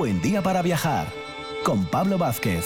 buen día para viajar con Pablo Vázquez.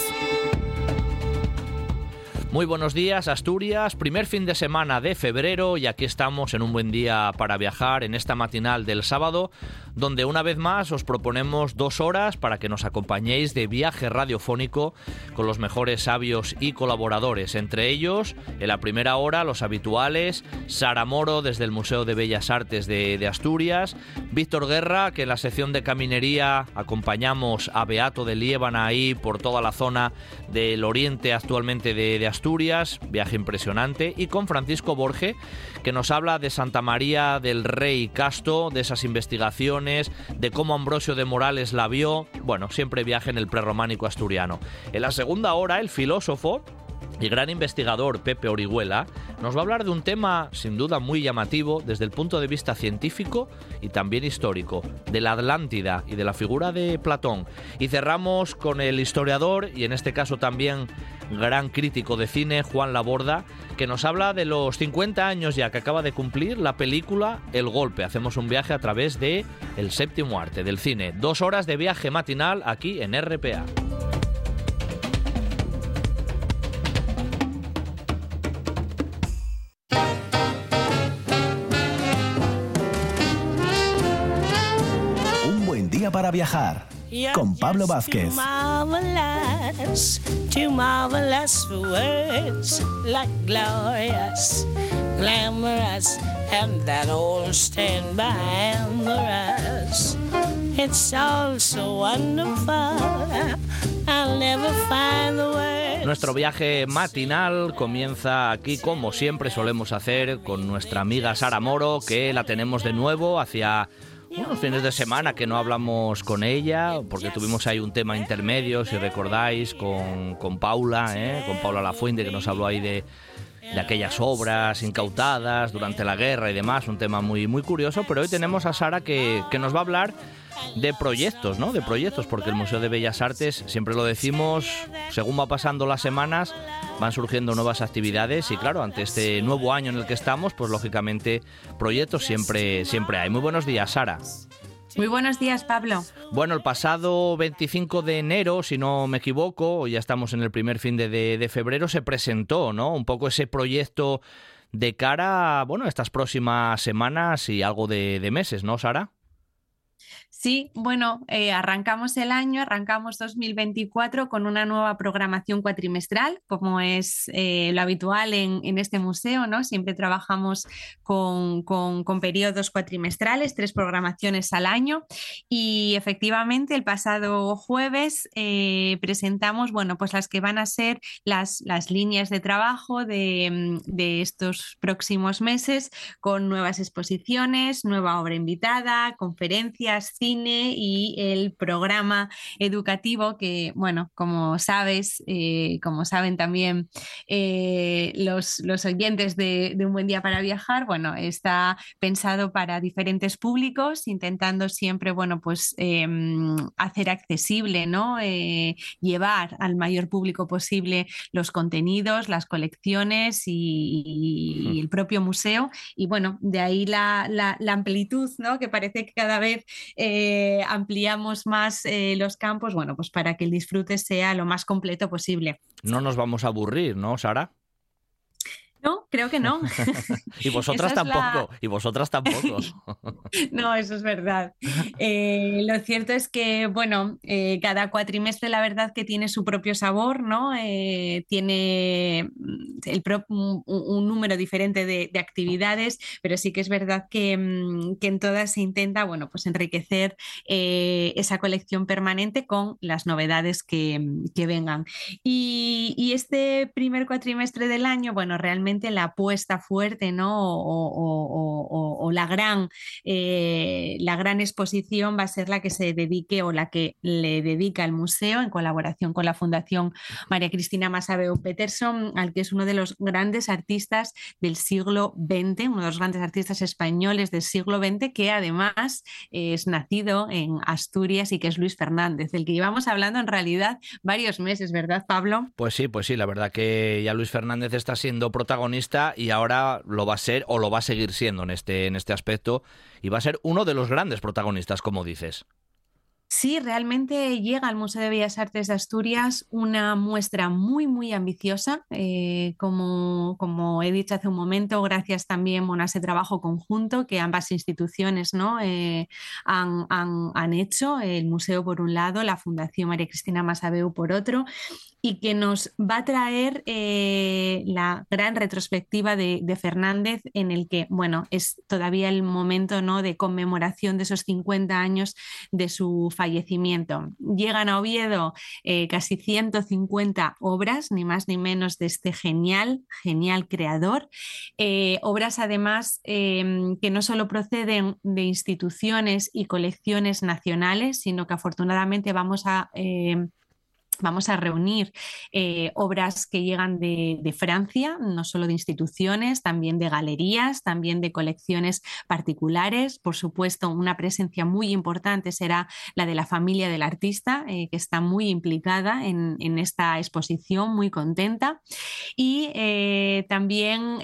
Muy buenos días, Asturias. Primer fin de semana de febrero y aquí estamos en un buen día para viajar en esta matinal del sábado, donde una vez más os proponemos dos horas para que nos acompañéis de viaje radiofónico con los mejores sabios y colaboradores. Entre ellos, en la primera hora, los habituales, Sara Moro desde el Museo de Bellas Artes de, Asturias, Víctor Guerra, que en la sección de caminería acompañamos a Beato de Liébana ahí por toda la zona del oriente actualmente de, de Asturias viaje impresionante, y con Francisco Borge, que nos habla de Santa María del Rey Casto, de esas investigaciones, de cómo Ambrosio de Morales la vio, bueno, siempre viaje en el prerrománico asturiano. En la segunda hora, el filósofo, y gran investigador Pepe Orihuela nos va a hablar de un tema sin duda muy llamativo desde el punto de vista científico y también histórico, de la Atlántida y de la figura de Platón. Y cerramos con el historiador y en este caso también gran crítico de cine Juan Laborda, que nos habla de los 50 años ya que acaba de cumplir la película El Golpe. Hacemos un viaje a través de el séptimo arte del cine. Dos horas de viaje matinal aquí en RPA. para viajar con Pablo Vázquez. Nuestro viaje matinal comienza aquí como siempre solemos hacer con nuestra amiga Sara Moro que la tenemos de nuevo hacia unos fines de semana que no hablamos con ella, porque tuvimos ahí un tema intermedio, si recordáis, con, con Paula, ¿eh? con Paula Lafuente, que nos habló ahí de, de aquellas obras incautadas durante la guerra y demás, un tema muy, muy curioso, pero hoy tenemos a Sara que, que nos va a hablar de proyectos, ¿no? De proyectos, porque el Museo de Bellas Artes, siempre lo decimos, según va pasando las semanas, van surgiendo nuevas actividades y claro, ante este nuevo año en el que estamos, pues lógicamente proyectos siempre, siempre hay. Muy buenos días, Sara. Muy buenos días, Pablo. Bueno, el pasado 25 de enero, si no me equivoco, ya estamos en el primer fin de, febrero, se presentó, ¿no? Un poco ese proyecto de cara, bueno, a estas próximas semanas y algo de, de meses, ¿no, Sara? Sí, bueno, eh, arrancamos el año, arrancamos 2024 con una nueva programación cuatrimestral, como es eh, lo habitual en, este museo, ¿no? Siempre trabajamos con, periodos cuatrimestrales, tres programaciones al año. Y efectivamente, el pasado jueves eh, presentamos, bueno, pues las que van a ser las, líneas de trabajo de, de estos próximos meses, con nuevas exposiciones, nueva obra invitada, conferencias, cine y el programa educativo que, bueno, como sabes, eh, como saben también eh, los, los, oyentes de, Un Buen Día para Viajar, bueno, está pensado para diferentes públicos, intentando siempre, bueno, pues em, hacer accesible, ¿no? Eh, llevar al mayor público posible los contenidos, las colecciones y, el propio museo. Y bueno, de ahí la, la, amplitud, ¿no? Que parece que cada vez eh, ampliamos más eh, los campos, bueno, pues para que el disfrute sea lo más completo posible. No nos vamos a aburrir, ¿no, Sara? No, creo que no. y vosotras tampoco, y vosotras tampoco. no, eso es verdad. Eh, lo cierto es que, bueno, eh, cada cuatrimestre la verdad que tiene su propio sabor, ¿no? Eh, tiene mm, un, número diferente de, actividades, pero sí que es verdad que, mm, en todas se intenta, bueno, pues enriquecer esa colección permanente con las novedades que, mm, vengan. y este primer cuatrimestre del año, bueno, realmente la apuesta fuerte ¿no? o, la, gran, eh, la gran exposición va a ser la que se dedique o la que le dedica el museo en colaboración con la Fundación María Cristina Masabeu Peterson, al que es uno de los grandes artistas del siglo XX, uno de los grandes artistas españoles del siglo XX, que además es nacido en Asturias y que es Luis Fernández, del que llevamos hablando en realidad varios meses, ¿verdad, Pablo? Pues sí, pues sí, la verdad que ya Luis Fernández está siendo protagonista y ahora lo va a ser o lo va a seguir siendo en este, en este aspecto y va a ser uno de los grandes protagonistas, como dices. Sí, realmente llega al Museo de Bellas Artes de Asturias una muestra muy, muy ambiciosa, eh, como, como, he dicho hace un momento, gracias también a ese trabajo conjunto que ambas instituciones ¿no? Eh, han, han, han, hecho, el museo por un lado, la Fundación María Cristina Masabeu por otro, y que nos va a traer eh, la gran retrospectiva de, de, Fernández en el que, bueno, es todavía el momento ¿no? de conmemoración de esos 50 años de su fallecimiento. Llegan a Oviedo eh, casi 150 obras, ni más ni menos, de este genial, genial creador. Eh, obras además em, que no solo proceden de instituciones y colecciones nacionales, sino que afortunadamente vamos a em, Vamos a reunir eh, obras que llegan de, Francia, no solo de instituciones, también de galerías, también de colecciones particulares. Por supuesto, una presencia muy importante será la de la familia del artista, eh, que está muy implicada en, esta exposición, muy contenta. Y eh, también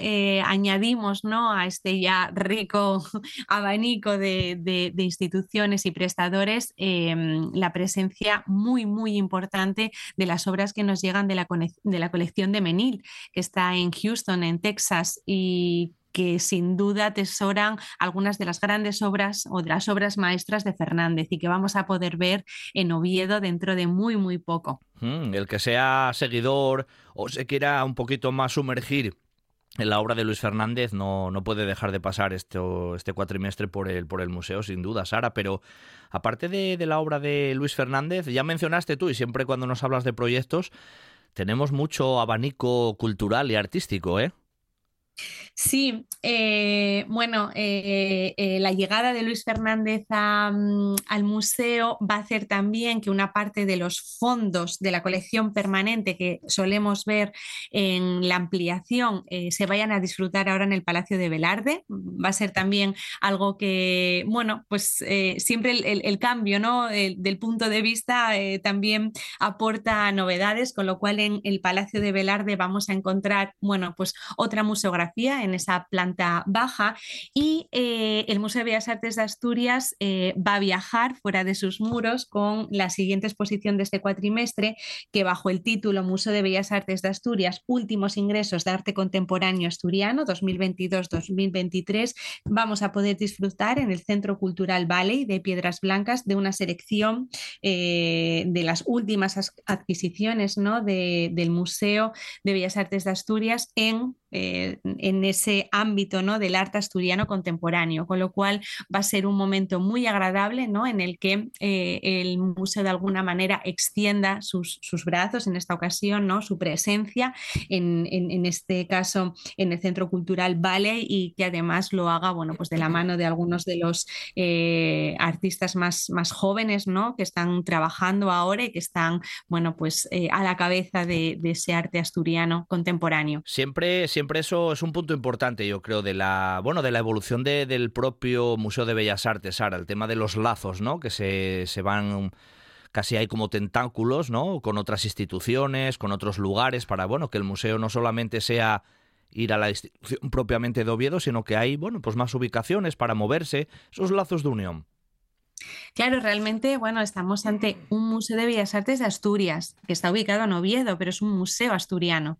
añadimos ¿no? a este ya rico abanico de, de instituciones y prestadores la presencia muy, muy importante de las obras que nos llegan de la, de la colección de Menil, que está en Houston, en Texas, y que sin duda atesoran algunas de las grandes obras o de las obras maestras de Fernández y que vamos a poder ver en Oviedo dentro de muy, muy poco. Mm, el que sea seguidor o se quiera un poquito más sumergir la obra de Luis Fernández no, no puede dejar de pasar esto, este cuatrimestre por el, por el museo, sin duda, Sara. Pero aparte de, de la obra de Luis Fernández, ya mencionaste tú, y siempre cuando nos hablas de proyectos, tenemos mucho abanico cultural y artístico, ¿eh? Sí, eh, bueno, eh, eh, la llegada de Luis Fernández mm, al museo va a hacer también que una parte de los fondos de la colección permanente que solemos ver en la ampliación se vayan a disfrutar ahora en el Palacio de Velarde. Va a ser también algo que, bueno, pues siempre el, cambio ¿no? del punto de vista también aporta novedades, con lo cual en el Palacio de Velarde vamos a encontrar, bueno, pues otra museografía en esa planta baja y eh, el Museo de Bellas Artes de Asturias eh, va a viajar fuera de sus muros con la siguiente exposición de este cuatrimestre que bajo el título Museo de Bellas Artes de Asturias, Últimos Ingresos de Arte Contemporáneo Asturiano 2022-2023, vamos a poder disfrutar en el Centro Cultural Valley de Piedras Blancas de una selección eh, de las últimas adquisiciones ¿no? del Museo de Bellas Artes de Asturias en eh, en ese ámbito ¿no? del arte asturiano contemporáneo, con lo cual va a ser un momento muy agradable ¿no? en el que eh, el museo de alguna manera extienda sus, brazos, en esta ocasión, ¿no? su presencia, en, este caso en el Centro Cultural Vale y que además lo haga bueno, pues de la mano de algunos de los eh, artistas más, más jóvenes ¿no? que están trabajando ahora y que están bueno, pues, a la cabeza de, ese arte asturiano contemporáneo. Siempre siempre eso es un punto importante, yo creo, de la, bueno, de la evolución del propio Museo de Bellas Artes, Sara, el tema de los lazos, ¿no? Que se, se van casi hay como tentáculos, ¿no? Con otras instituciones, con otros lugares, para, bueno, que el museo no solamente sea ir a la institución propiamente de Oviedo, sino que hay, bueno, pues más ubicaciones para moverse, esos lazos de unión. Claro, realmente, bueno, estamos ante un Museo de Bellas Artes de Asturias, que está ubicado en Oviedo, pero es un museo asturiano.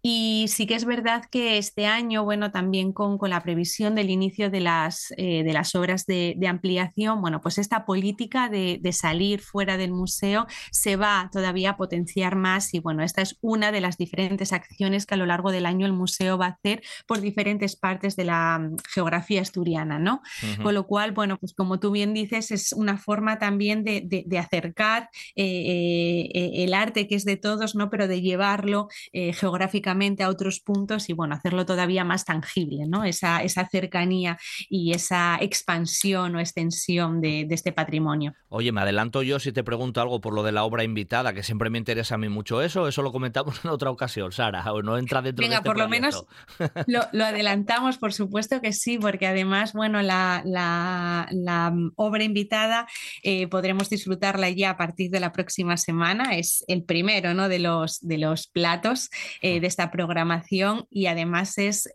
Y sí que es verdad que este año, bueno, también con, la previsión del inicio de las, eh, de las obras de, ampliación, bueno, pues esta política de, salir fuera del museo se va todavía a potenciar más y bueno, esta es una de las diferentes acciones que a lo largo del año el museo va a hacer por diferentes partes de la mm, geografía asturiana, ¿no? Con lo cual, bueno, pues como tú bien dices, es una forma también de, acercar eh, eh, el arte que es de todos, ¿no? pero de llevarlo eh, geográficamente a otros puntos y bueno, hacerlo todavía más tangible, ¿no? esa, esa cercanía y esa expansión o extensión de, este patrimonio. Oye, me adelanto yo si te pregunto algo por lo de la obra invitada, que siempre me interesa a mí mucho eso, eso lo comentamos en otra ocasión, Sara, o no entra dentro Venga, de este por lo menos lo, adelantamos, por supuesto que sí, porque además, bueno, la, la obra invitada invitada. Eh, podremos disfrutarla ya a partir de la próxima semana. Es el primero ¿no? de, los, de los platos eh, de esta programación y además es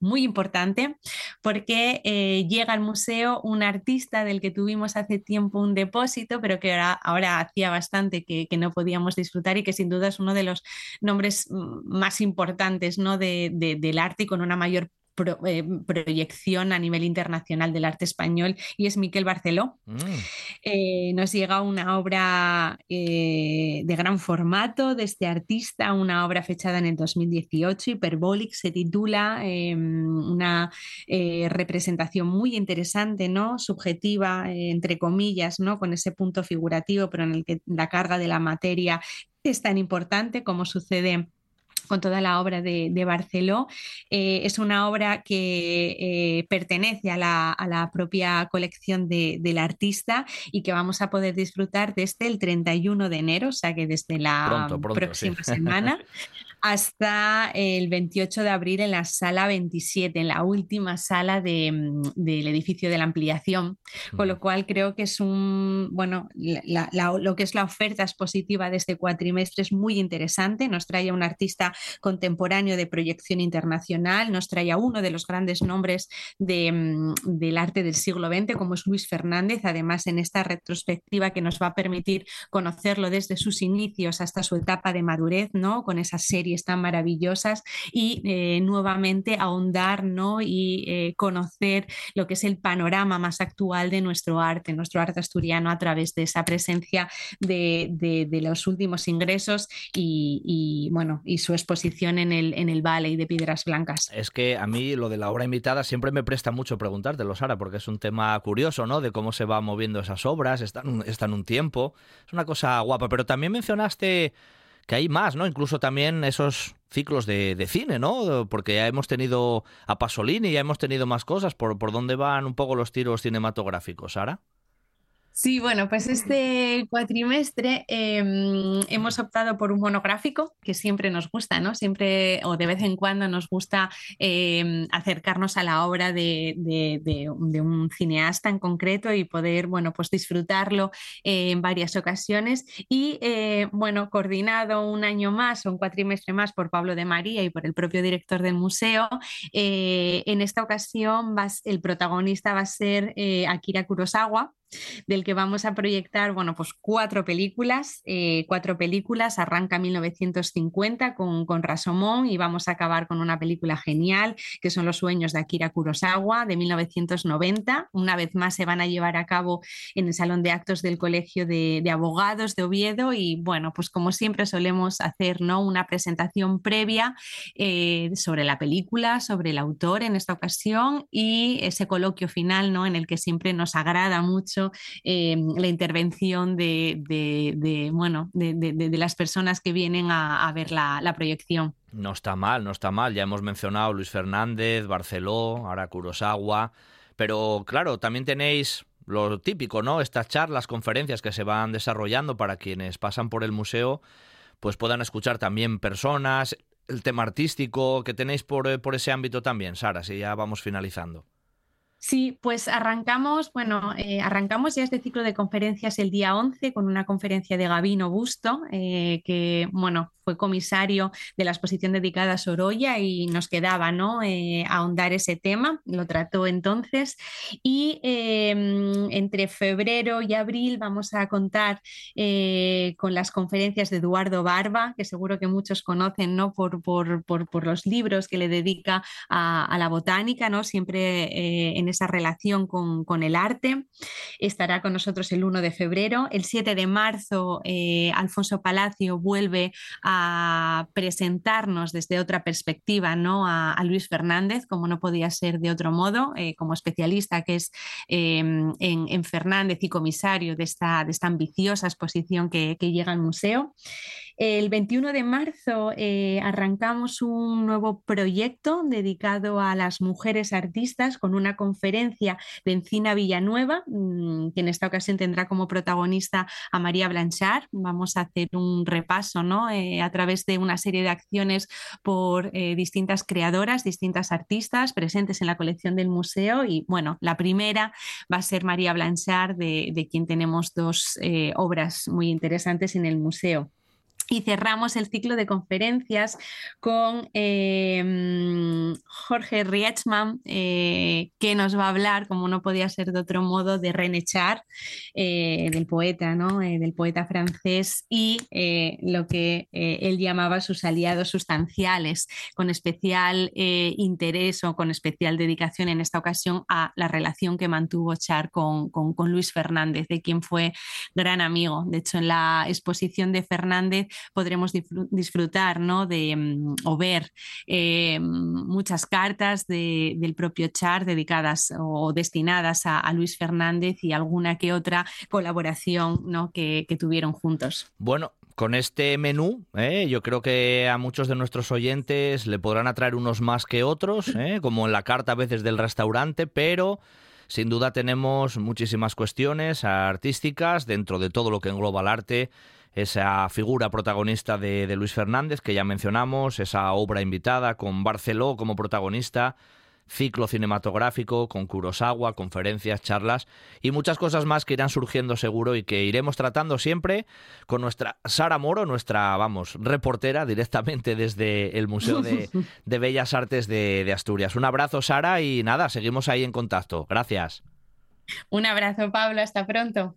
muy importante porque llega al museo un artista del que tuvimos hace tiempo un depósito, pero que ahora, ahora hacía bastante que, que, no podíamos disfrutar y que sin duda es uno de los nombres mm, más importantes ¿no? de, del arte y con una mayor eh, proyección a nivel internacional del arte español y es Miquel Barceló. Mm. Eh, nos llega una obra eh, de gran formato de este artista, una obra fechada en el 2018, Hyperbolic, se titula, em, una representación muy interesante, ¿no? subjetiva, entre comillas, ¿no? con ese punto figurativo, pero en el que la carga de la materia es tan importante como sucede con toda la obra de, Barceló. Eh, es una obra que eh, pertenece a la, propia colección del artista y que vamos a poder disfrutar desde el 31 de enero, o sea que desde la próxima semana. hasta el 28 de abril en la sala 27, en la última sala mm, del edificio de la ampliación, con lo cual creo que es un, bueno, lo que es la oferta expositiva de este cuatrimestre es muy interesante, nos trae a un artista contemporáneo de proyección internacional, nos trae a uno de los grandes nombres mm, del arte del siglo XX, como es Luis Fernández, además en esta retrospectiva que nos va a permitir conocerlo desde sus inicios hasta su etapa de madurez, ¿no? Con esa serie están maravillosas y eh, nuevamente ahondar ¿no? y eh, conocer lo que es el panorama más actual de nuestro arte, nuestro arte asturiano a través de esa presencia de, los últimos ingresos y, bueno, y su exposición en el, en el de Piedras Blancas. Es que a mí lo de la obra invitada siempre me presta mucho preguntártelo, Sara, porque es un tema curioso, ¿no? De cómo se va moviendo esas obras, están, están un tiempo, es una cosa guapa, pero también mencionaste que hay más, ¿no? Incluso también esos ciclos de, cine, ¿no? Porque ya hemos tenido a Pasolini, ya hemos tenido más cosas. ¿Por, por dónde van un poco los tiros cinematográficos, Sara? Sí, bueno, pues este cuatrimestre em, hemos optado por un monográfico que siempre nos gusta, ¿no? Siempre o de vez en cuando nos gusta em, acercarnos a la obra de, un cineasta en concreto y poder, bueno, pues disfrutarlo en varias ocasiones. Y, eh, bueno, coordinado un año más o un cuatrimestre más por Pablo de María y por el propio director del museo, eh, en esta ocasión el protagonista va a ser eh, Akira Kurosawa del que vamos a proyectar, bueno, pues cuatro películas, eh, cuatro películas, arranca 1950 con, con Rasomón y vamos a acabar con una película genial, que son Los sueños de Akira Kurosawa, de 1990. Una vez más se van a llevar a cabo en el Salón de Actos del Colegio de, Abogados de Oviedo y, bueno, pues como siempre solemos hacer, ¿no? Una presentación previa eh, sobre la película, sobre el autor en esta ocasión y ese coloquio final, ¿no? En el que siempre nos agrada mucho eh, la intervención de, bueno, de, las personas que vienen a, ver la, proyección. No está mal, no está mal. Ya hemos mencionado Luis Fernández, Barceló, ahora Kurosawa. Pero claro, también tenéis lo típico, ¿no? Estas charlas, conferencias que se van desarrollando para quienes pasan por el museo, pues puedan escuchar también personas, el tema artístico que tenéis por, por ese ámbito también, Sara, si ya vamos finalizando. Sí, pues arrancamos, bueno, eh, arrancamos ya este ciclo de conferencias el día 11 con una conferencia de Gabino Busto, eh, que, bueno, comisario de la exposición dedicada a Sorolla y nos quedaba, ¿no?, eh, ahondar ese tema, lo trató entonces. Y em, entre febrero y abril vamos a contar con las conferencias de Eduardo Barba, que seguro que muchos conocen, ¿no?, por, por, los libros que le dedica a, la botánica, ¿no?, siempre en esa relación con, el arte. Estará con nosotros el 1 de febrero. El 7 de marzo, eh, Alfonso Palacio vuelve a presentarnos desde otra perspectiva ¿no? a, Luis Fernández, como no podía ser de otro modo, eh, como especialista que es em, en, Fernández y comisario de esta, de esta ambiciosa exposición que, que llega al museo. El 21 de marzo eh, arrancamos un nuevo proyecto dedicado a las mujeres artistas con una conferencia de Encina Villanueva, mm, que en esta ocasión tendrá como protagonista a María Blanchard. Vamos a hacer un repaso ¿no? Eh, a través de una serie de acciones por eh, distintas creadoras, distintas artistas presentes en la colección del museo. Y bueno, la primera va a ser María Blanchard, de, de quien tenemos dos obras muy interesantes en el museo. Y cerramos el ciclo de conferencias con em, Jorge Rietzmann, eh, que nos va a hablar, como no podía ser de otro modo, de René Char, eh, del poeta, ¿no? Eh, del poeta francés, y lo que él llamaba sus aliados sustanciales, con especial interés o con especial dedicación en esta ocasión a la relación que mantuvo Char con, con Luis Fernández, de quien fue gran amigo. De hecho, en la exposición de Fernández, podremos disfrutar ¿no? de, mm, o ver eh, muchas cartas del propio Char dedicadas o destinadas a, Luis Fernández y alguna que otra colaboración ¿no? que, tuvieron juntos. Bueno, con este menú, ¿eh? yo creo que a muchos de nuestros oyentes le podrán atraer unos más que otros, ¿eh? como en la carta a veces del restaurante, pero sin duda tenemos muchísimas cuestiones artísticas dentro de todo lo que engloba el arte esa figura protagonista de, Luis Fernández que ya mencionamos, esa obra invitada con Barceló como protagonista, ciclo cinematográfico con Kurosawa, conferencias, charlas y muchas cosas más que irán surgiendo seguro y que iremos tratando siempre con nuestra Sara Moro, nuestra, vamos, reportera directamente desde el Museo de, Bellas Artes de, de Asturias. Un abrazo, Sara, y nada, seguimos ahí en contacto. Gracias. Un abrazo, Pablo, hasta pronto.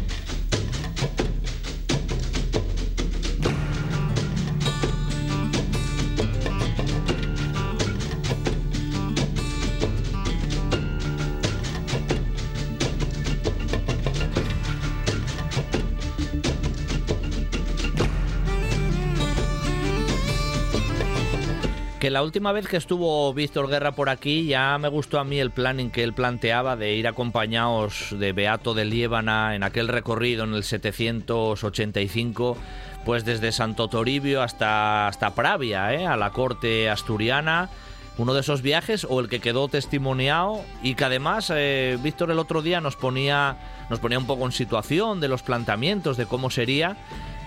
La última vez que estuvo Víctor Guerra por aquí ya me gustó a mí el planning que él planteaba de ir acompañados de Beato de Liébana en aquel recorrido en el 785 pues desde Santo Toribio hasta, hasta Pravia, ¿eh? a la corte asturiana uno de esos viajes o el que quedó testimoniado y que además eh, Víctor el otro día nos ponía nos ponía un poco en situación de los planteamientos de cómo sería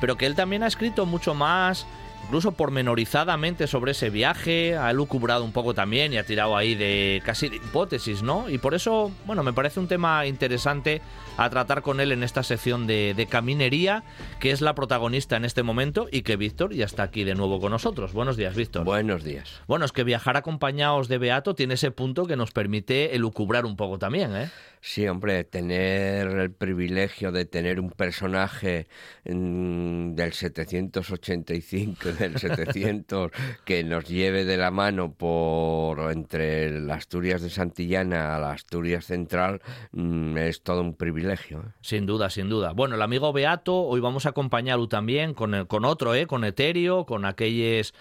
pero que él también ha escrito mucho más incluso pormenorizadamente sobre ese viaje, ha lucubrado un poco también y ha tirado ahí de casi de hipótesis, ¿no? Y por eso, bueno, me parece un tema interesante a tratar con él en esta sección de, de caminería, que es la protagonista en este momento y que Víctor ya está aquí de nuevo con nosotros. Buenos días, Víctor. Buenos días. Bueno, es que viajar acompañados de Beato tiene ese punto que nos permite elucubrar un poco también, ¿eh? Sí, hombre, tener el privilegio de tener un personaje mm, del 785, del 700, que nos lleve de la mano por entre las Asturias de Santillana a la Asturias Central, mm, es todo un privilegio. ¿eh? Sin duda, sin duda. Bueno, el amigo Beato, hoy vamos a acompañarlo también con, con otro, ¿eh? con Eterio, con aquellos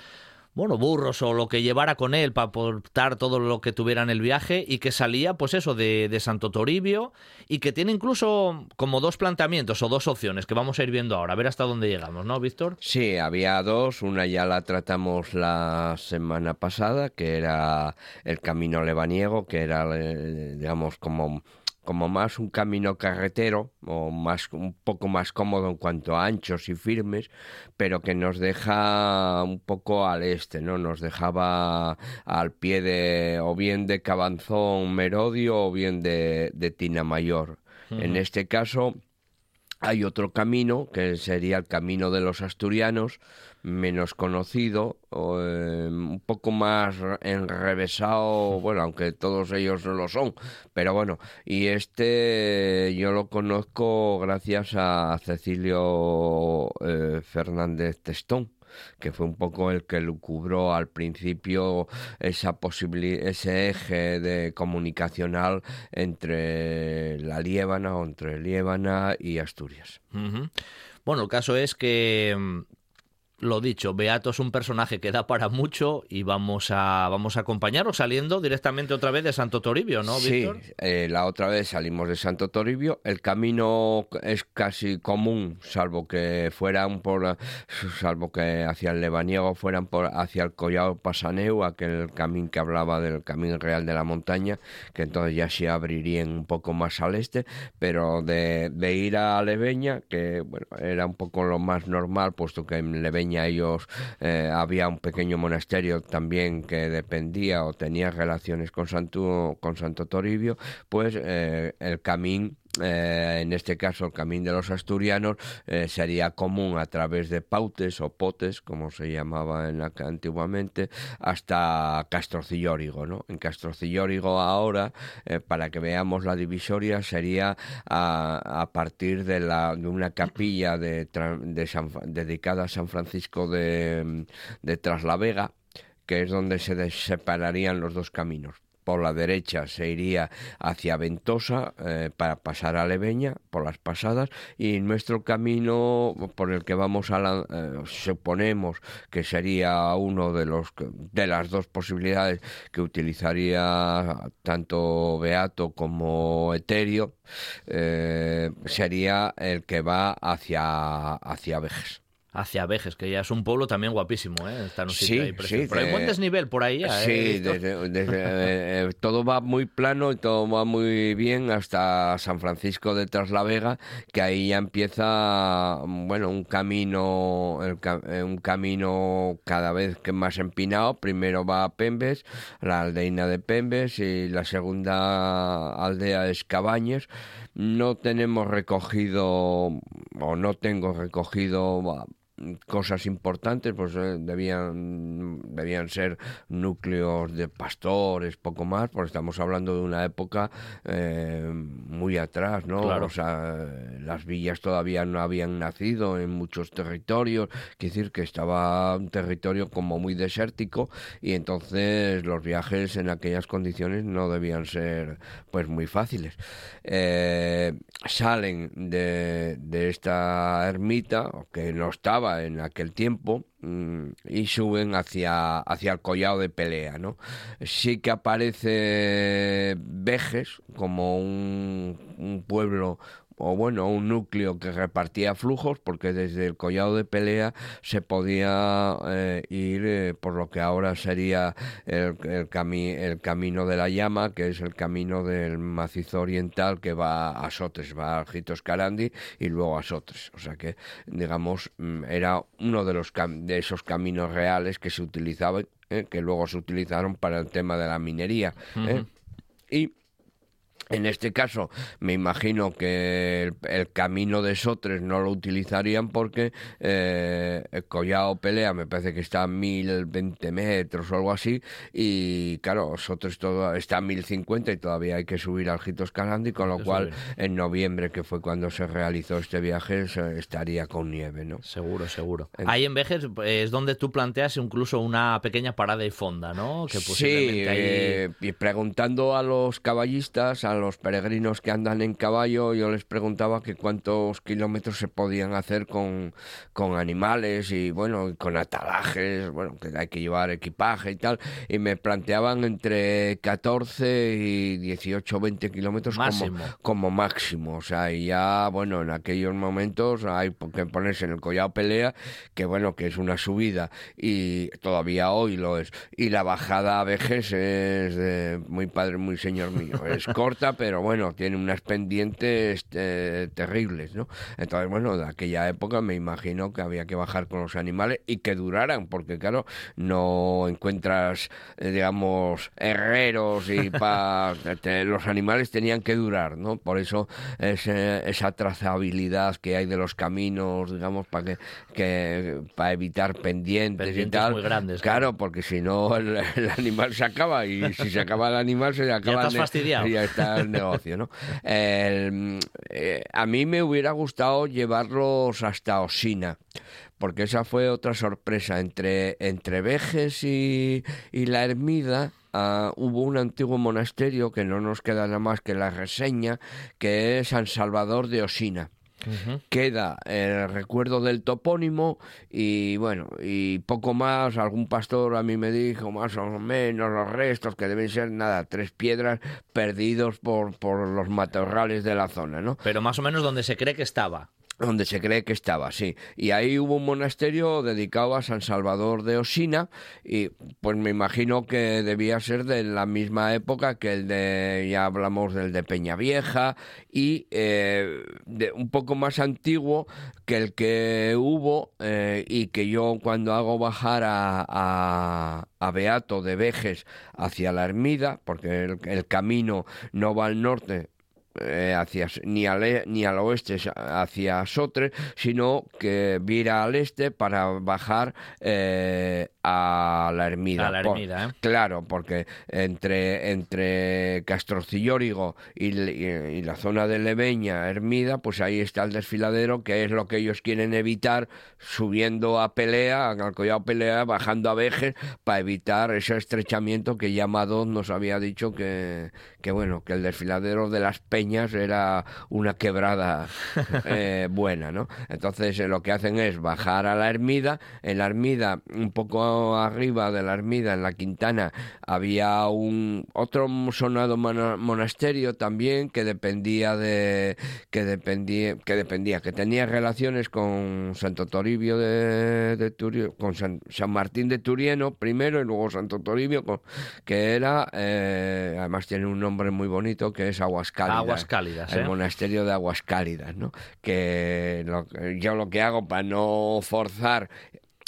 bueno, burros o lo que llevara con él para aportar todo lo que tuviera en el viaje y que salía, pues eso, de, de, Santo Toribio y que tiene incluso como dos planteamientos o dos opciones que vamos a ir viendo ahora, a ver hasta dónde llegamos, ¿no, Víctor? Sí, había dos, una ya la tratamos la semana pasada, que era el camino lebaniego, que era, eh, digamos, como como más un camino carretero o más un poco más cómodo en cuanto a anchos y firmes, pero que nos deja un poco al este, ¿no? Nos dejaba al pie de o bien de Cabanzón Merodio o bien de, de Tina Mayor. En este caso hay otro camino que sería el camino de los asturianos, menos conocido, eh, un poco más enrevesado, bueno, aunque todos ellos no lo son, pero bueno, y este yo lo conozco gracias a Cecilio eh, Fernández Testón que fue un poco el que lucubró al principio esa ese eje de comunicacional entre la Liébana o entre Liébana y Asturias. Bueno, el caso es que lo dicho, Beato es un personaje que da para mucho y vamos a vamos a acompañarlo saliendo directamente otra vez de Santo Toribio, ¿no, Víctor? Sí, eh, la otra vez salimos de Santo Toribio. El camino es casi común, salvo que fueran por, salvo que hacia el Lebaniego fueran por hacia el Collado Pasaneu, aquel camino que hablaba del camino real de la montaña, que entonces ya se abrirían un poco más al este, pero de, de ir a Leveña, que bueno, era un poco lo más normal, puesto que en Leveña ellos eh, había un pequeño monasterio también que dependía o tenía relaciones con Santo, con Santo Toribio, pues eh, el camino eh, en este caso el camino de los asturianos sería común a través de pautes o potes, como se llamaba en la, antiguamente, hasta Castrocillórigo. ¿no? En Castrocillórigo ahora, para que veamos la divisoria, sería a, partir de, la, de una capilla de, dedicada a San Francisco de, de Traslavega, que es donde se separarían los dos caminos. Por la derecha se iría hacia Ventosa eh, para pasar a Leveña por las pasadas y nuestro camino por el que vamos a la, eh, suponemos que sería uno de los de las dos posibilidades que utilizaría tanto Beato como Eterio eh, sería el que va hacia hacia Vejes hacia Vejes, que ya es un pueblo también guapísimo, ¿eh? Está en un sitio ahí sí, Pero hay buen desnivel por ahí. ¿eh? Sí, eh, todo va muy plano y todo va muy bien hasta San Francisco de Traslavega, que ahí ya empieza, bueno, un camino, eh, un camino cada vez que más empinado. Primero va a Pembes, la aldeina de Pembes, y la segunda aldea es Cabañes. No tenemos recogido, o no tengo recogido cosas importantes, pues eh, debían, debían ser núcleos de pastores, poco más, porque estamos hablando de una época eh, muy atrás, ¿no? O sea, las villas todavía no habían nacido en muchos territorios, quiere decir que estaba un territorio como muy desértico y entonces los viajes en aquellas condiciones no debían ser pues muy fáciles. Eh, salen de, de esta ermita, que no estaba en aquel tiempo mm, y suben hacia, hacia el collado de pelea, ¿no? Sí que aparece Vejes como un, un pueblo o bueno, un núcleo que repartía flujos, porque desde el collado de pelea se podía eh, ir eh, por lo que ahora sería el, el, el, camino de la llama, que es el camino del macizo oriental que va a Sotres, va a Jitos Carandi y luego a Sotres. O sea que, digamos, mm, era uno de, los de esos caminos reales que se utilizaban, eh, que luego se utilizaron para el tema de la minería. Y en este caso, me imagino que el, camino de Sotres no lo utilizarían porque eh, Collao Pelea me parece que está a 1020 metros o algo así, y claro, Sotres todo, está a 1050 y todavía hay que subir al Jitos Calandi, con lo cual en noviembre, que fue cuando se realizó este viaje, estaría con nieve, ¿no? Seguro, seguro. Ahí en Vejes es donde tú planteas incluso una pequeña parada y fonda, ¿no? Que sí, eh, y preguntando a los caballistas, a los peregrinos que andan en caballo, yo les preguntaba que cuántos kilómetros se podían hacer con, con animales y bueno, con atalajes, bueno, que hay que llevar equipaje y tal, y me planteaban entre 14 y 18 20 kilómetros como, como máximo, o sea, y ya, bueno, en aquellos momentos hay que ponerse en el collado pelea, que bueno, que es una subida. Y todavía hoy lo es, y la bajada a vejez es de muy padre, muy señor mío, es corta, pero bueno, tiene unas pendientes eh, terribles, ¿no? Entonces, bueno, de aquella época me imagino que había que bajar con los animales y que duraran, porque claro, no encuentras, eh, digamos, herreros y pa, los animales tenían que durar, ¿no? Por eso esa trazabilidad que hay de los caminos, digamos, para que, que para evitar pendientes, y tal. Muy grandes, claro, porque si no el, animal se acaba y si se acaba el animal se acaba. Ya estás fastidiado. Ya está el negocio, ¿no? Eh, a mí me hubiera gustado llevarlos hasta Osina, porque esa fue otra sorpresa. Entre, entre Vejes y, la Ermida ah, hubo un antiguo monasterio que no nos queda nada más que la reseña, que es San Salvador de Osina. Queda el recuerdo del topónimo y bueno, y poco más, algún pastor a mí me dijo más o menos los restos que deben ser nada, tres piedras perdidos por, por los matorrales de la zona, ¿no? Pero más o menos donde se cree que estaba donde se cree que estaba, sí. Y ahí hubo un monasterio dedicado a San Salvador de Osina y pues me imagino que debía ser de la misma época que el de, ya hablamos del de Peñavieja y eh, de, un poco más antiguo que el que hubo eh, y que yo cuando hago bajar a, a, a Beato de Vejes hacia la Ermida, porque el, el camino no va al norte, eh, hacia, ni, al, ni al oeste hacia Sotre, sino que vira al este para bajar eh, a la Ermida. ¿eh? Claro, porque entre, entre Castrocillórigo y, y, la zona de Leveña, Ermida, pues ahí está el desfiladero, que es lo que ellos quieren evitar subiendo a Pelea, al collado Pelea, bajando a Vejes, para evitar ese estrechamiento que ya Madón nos había dicho que, que, bueno, que el desfiladero de las Peñas era una quebrada eh, buena, ¿no? Entonces eh, lo que hacen es bajar a la Ermida, en la Ermida un poco arriba de la ermida, en la Quintana, había un otro sonado monasterio también que dependía de que dependía que dependía que tenía relaciones con Santo Toribio de, de con San, Martín de Turieno primero y luego Santo Toribio que era eh, además tiene un nombre muy bonito que es Aguas Cálidas. Aguas Cálidas, el ¿eh? monasterio de Aguas Cálidas, ¿no? Que yo lo que hago para no forzar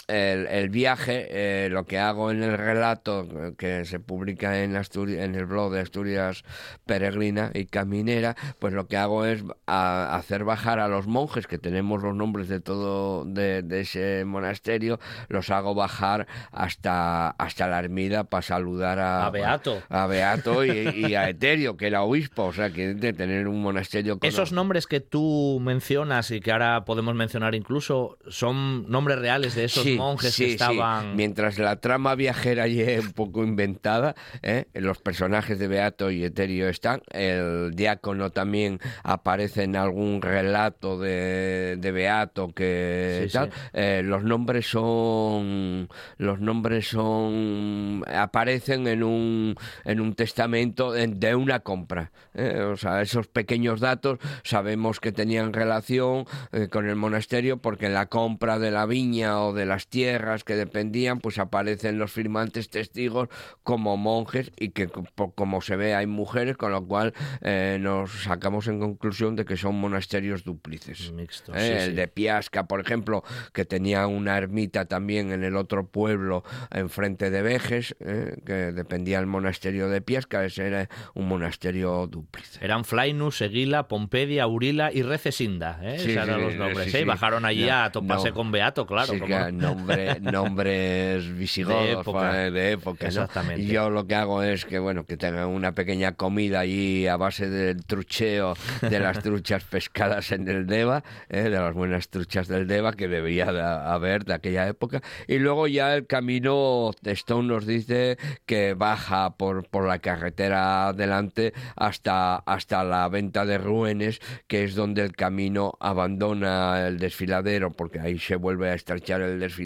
el, viaje, eh, lo que hago en el relato que se publica en, en el blog de Asturias Peregrina y Caminera, pues lo que hago es hacer bajar a los monjes, que tenemos los nombres de todo de, ese monasterio, los hago bajar hasta, hasta la ermida para saludar a, Beato, a Beato y, a Eterio, que era obispo, o sea, que de tener un monasterio. Esos nombres que tú mencionas y que ahora podemos mencionar incluso, ¿son nombres reales de esos monjes que estaban. Mientras la trama viajera es un poco inventada, ¿eh? los personajes de Beato y Eterio están. El diácono también aparece en algún relato de, de Beato que tal. Eh, los nombres son. Los nombres son. aparecen en un, en un testamento de una compra. ¿eh? O sea, esos pequeños datos sabemos que tenían relación con el monasterio porque en la compra de la viña o de las tierras que dependían, pues aparecen los firmantes testigos como monjes y que como se ve hay mujeres, con lo cual eh, nos sacamos en conclusión de que son monasterios dúplices. Eh, el de Piasca, por ejemplo, que tenía una ermita también en el otro pueblo enfrente de Vejes, eh, que dependía del monasterio de Piasca, ese era un monasterio dúplice. Eran Flainus, Seguila, Pompedia, Aurila y Recesinda, esos eran los nombres. y bajaron allí a toparse con Beato, claro. Como nombres visigodos de época. Exactamente. Y yo lo que hago es que, bueno, que tengan una pequeña comida allí a base del trucheo de las truchas pescadas en el Deva, ¿eh? de las buenas truchas del Deva que debía haber de aquella época. Y luego ya el camino, Stone nos dice que baja por, por la carretera adelante hasta, hasta la venta de Ruenes, que es donde el camino abandona el desfiladero, porque ahí se vuelve a estrechar el desfiladero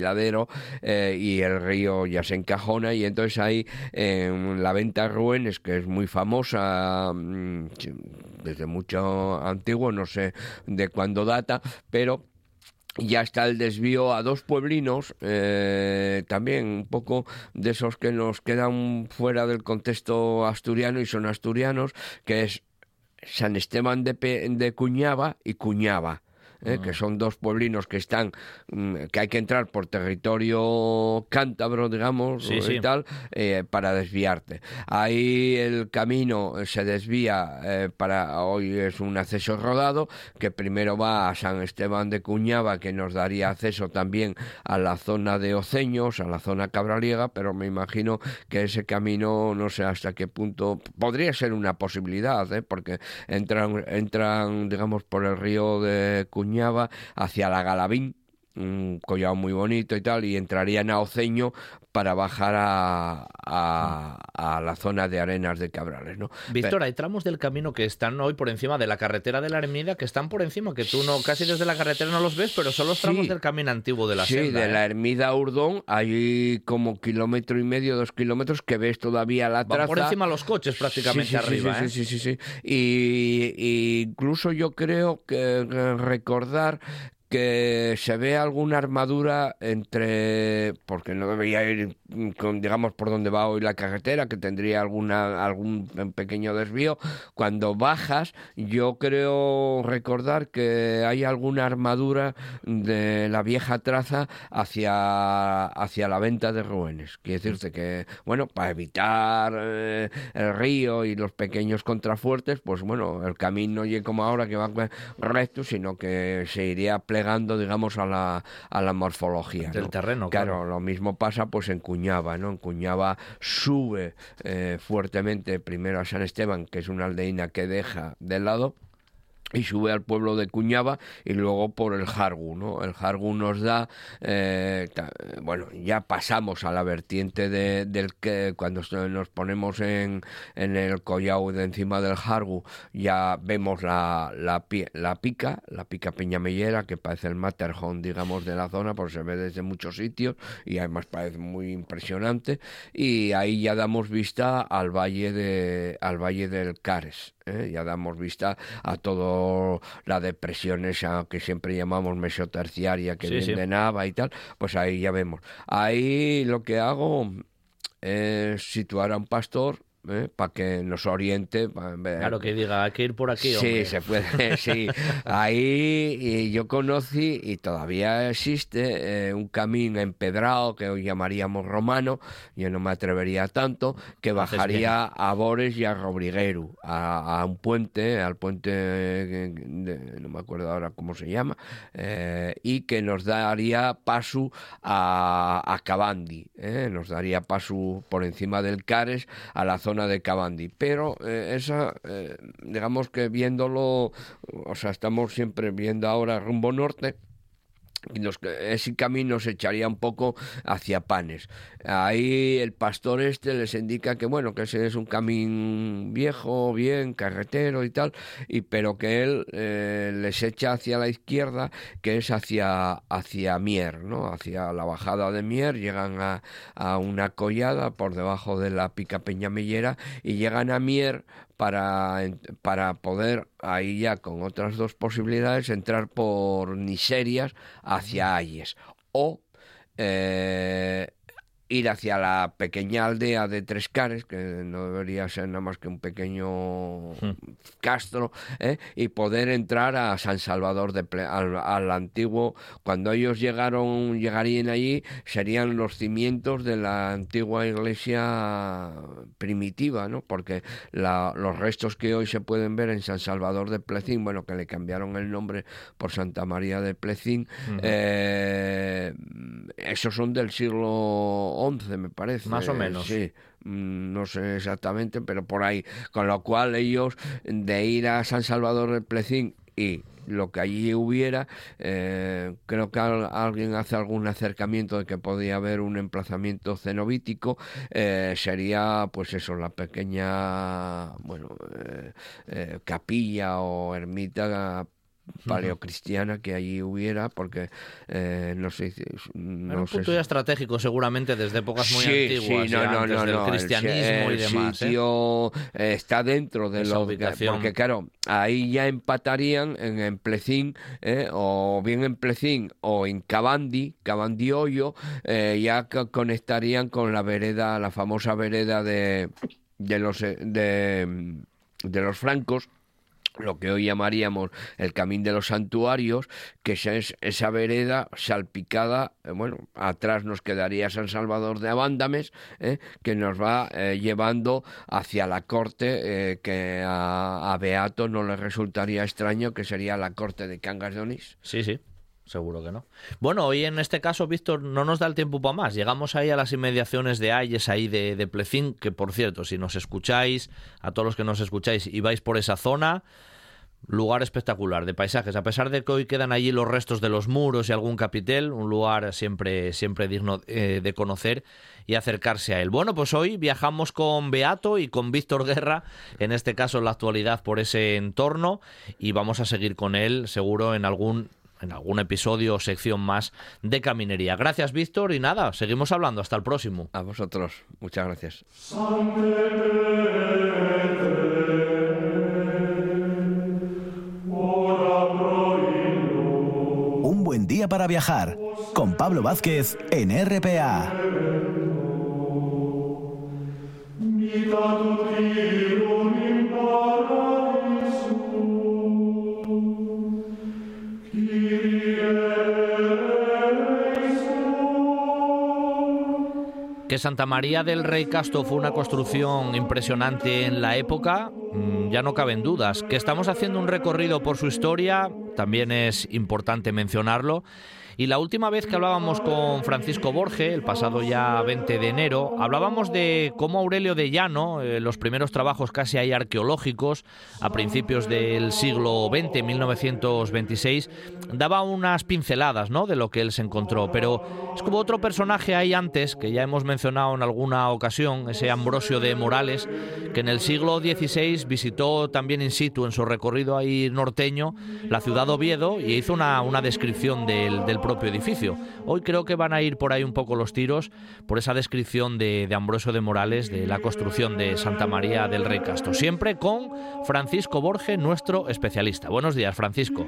eh, y el río ya se encajona y entonces ahí en la venta Ruenes, que es muy famosa mm, desde mucho antiguo, no sé de cuándo data, pero ya está el desvío a dos pueblinos, eh, también un poco de esos que nos quedan fuera del contexto asturiano y son asturianos, que es San Esteban de, de Cuñaba y Cuñaba. ¿Eh? que son dos pueblinos que están, mm, que hay que entrar por territorio cántabro, digamos, y tal, eh, para desviarte. Ahí el camino se desvía eh, para, hoy es un acceso rodado, que primero va a San Esteban de Cuñaba, que nos daría acceso también a la zona de Oceños, a la zona cabraliega, pero me imagino que ese camino, no sé hasta qué punto, podría ser una posibilidad, porque entran, entran, digamos, por el río de Cuñaba hacia la Galavín, un collado muy bonito y tal, y entrarían a Oceño para bajar a, a, la zona de arenas de Cabrales, ¿no? Víctor, hay tramos del camino que están hoy por encima de la carretera de la Ermida que están por encima, que tú no casi desde la carretera no los ves, pero son los tramos del camino antiguo de la sí, Sí, de la ¿eh? Ermida a Urdón hay como kilómetro y medio, dos kilómetros que ves todavía la traza. Por encima los coches prácticamente arriba, sí, ¿eh? sí, sí, sí, sí. Y, y incluso yo creo que recordar que se ve alguna armadura entre porque no debería ir con, digamos por donde va hoy la carretera que tendría alguna algún pequeño desvío. Cuando bajas yo creo recordar que hay alguna armadura de la vieja traza hacia hacia la venta de ruenes quiere decirte que bueno para evitar eh, el río y los pequeños contrafuertes pues bueno el camino no como ahora que va recto sino que se iría digamos, a la, a la morfología. Del terreno, claro. lo mismo pasa pues en Cuñaba, ¿no? En Cuñaba sube eh, fuertemente primero a San Esteban, que es una aldeína que deja de lado, y sube al pueblo de Cuñaba y luego por el Jargu, ¿no? El Jargu nos da, eh, bueno, ya pasamos a la vertiente de, del que cuando nos ponemos en, en el collao de encima del Jargu ya vemos la, la, la pica, la pica peñamellera que parece el Matterhorn, digamos, de la zona, porque se ve desde muchos sitios y además parece muy impresionante y ahí ya damos vista al valle de al valle del Cares, ¿eh? ya damos vista a todo la depresión esa que siempre llamamos mesoterciaria que viene de Nava y tal, pues ahí ya vemos. Ahí lo que hago es situar a un pastor ¿eh? para que nos oriente. Claro, que diga, hay que ir por aquí. Sí, se puede, sí. Ahí yo conocí, y todavía existe, eh, un camino empedrado que hoy llamaríamos romano, yo no me atrevería tanto, que bajaría a Bores y a Robrigueru, a, un puente, al puente, no me acuerdo ahora cómo se llama, eh, y que nos daría paso a, a Cabandi, nos daría paso por encima del Cares a la zona de Cabandi, pero eh, esa, eh, digamos que viéndolo, o sea, estamos siempre viendo ahora rumbo norte, ese camino se echaría un poco hacia Panes. Ahí el pastor este les indica que bueno, que ese es un camino viejo, bien, carretero y tal, y pero que él eh, les echa hacia la izquierda, que es hacia, hacia Mier, ¿no? Hacia la bajada de Mier, llegan a, a una collada por debajo de la pica peñamellera y llegan a Mier para, para poder ahí ya con otras dos posibilidades entrar por Niserias hacia Ayes. O eh, ir hacia la pequeña aldea de Tres Cares, que no debería ser nada más que un pequeño hmm. castro, ¿eh? y poder entrar a San Salvador de al, antiguo. Cuando ellos llegaron, llegarían allí, serían los cimientos de la antigua iglesia primitiva, ¿no? Porque los restos que hoy se pueden ver en San Salvador de Plecín, bueno, que le cambiaron el nombre por Santa María de Plecín, eh, esos son del siglo 11, me parece. Más o menos. Sí, mm, no sé exactamente, pero por ahí. Con lo cual ellos, de ir a San Salvador del Plecín y lo que allí hubiera, eh, creo que alguien hace algún acercamiento de que podía haber un emplazamiento cenobítico, eh, sería pues eso, la pequeña, bueno, eh, capilla o ermita paleocristiana que allí hubiera, porque eh, no sé. No un punto ya estratégico, seguramente desde épocas muy antiguas, no, no, del cristianismo y demás. El ¿eh? sitio eh, está dentro de lo porque claro, ahí ya empatarían en, en Plecín, o bien en Plecín o en Cabandi, Cabandi Hoyo, ya conectarían con la vereda, la famosa vereda de de los de, de los francos lo que hoy llamaríamos el camino de los santuarios, que es esa vereda salpicada, eh, bueno, atrás nos quedaría San Salvador de Abándames, eh, que nos va eh, llevando hacia la corte que a, Beato no le resultaría extraño, que sería la corte de Cangas de Onís. Sí, sí. Seguro que no. Bueno, hoy en este caso, Víctor, no nos da el tiempo para más. Llegamos ahí a las inmediaciones de Ayes, ahí de, de Plecín, que por cierto, si nos escucháis, a todos los que nos escucháis y vais por esa zona, lugar espectacular de paisajes, a pesar de que hoy quedan allí los restos de los muros y algún capitel, un lugar siempre, siempre digno eh, de conocer y acercarse a él. Bueno, pues hoy viajamos con Beato y con Víctor Guerra, en este caso en la actualidad por ese entorno, y vamos a seguir con él seguro en algún en algún episodio o sección más de Caminería. Gracias, Víctor, y nada, seguimos hablando. Hasta el próximo. A vosotros. Muchas gracias. Día para viajar con Pablo Vázquez en RPA. Que Santa María del Rey Casto fue una construcción impresionante en la época, mm, ya no caben dudas. Que estamos haciendo un recorrido por su historia, también es importante mencionarlo. Y la última vez que hablábamos con Francisco Borge, el pasado ya 20 de enero, hablábamos de cómo Aurelio de Llano, eh, los primeros trabajos casi ahí arqueológicos, a principios del siglo XX, 1926, daba unas pinceladas ¿no? de lo que él se encontró. Pero es como otro personaje ahí antes, que ya hemos mencionado en alguna ocasión, ese Ambrosio de Morales, que en el siglo XVI visitó también in situ, en su recorrido ahí norteño, la ciudad de Oviedo y hizo una, una descripción del, del propio edificio. Hoy creo que van a ir por ahí un poco los tiros por esa descripción de, de Ambrosio de Morales de la construcción de Santa María del Rey Castro. Siempre con Francisco Borge, nuestro especialista. Buenos días, Francisco.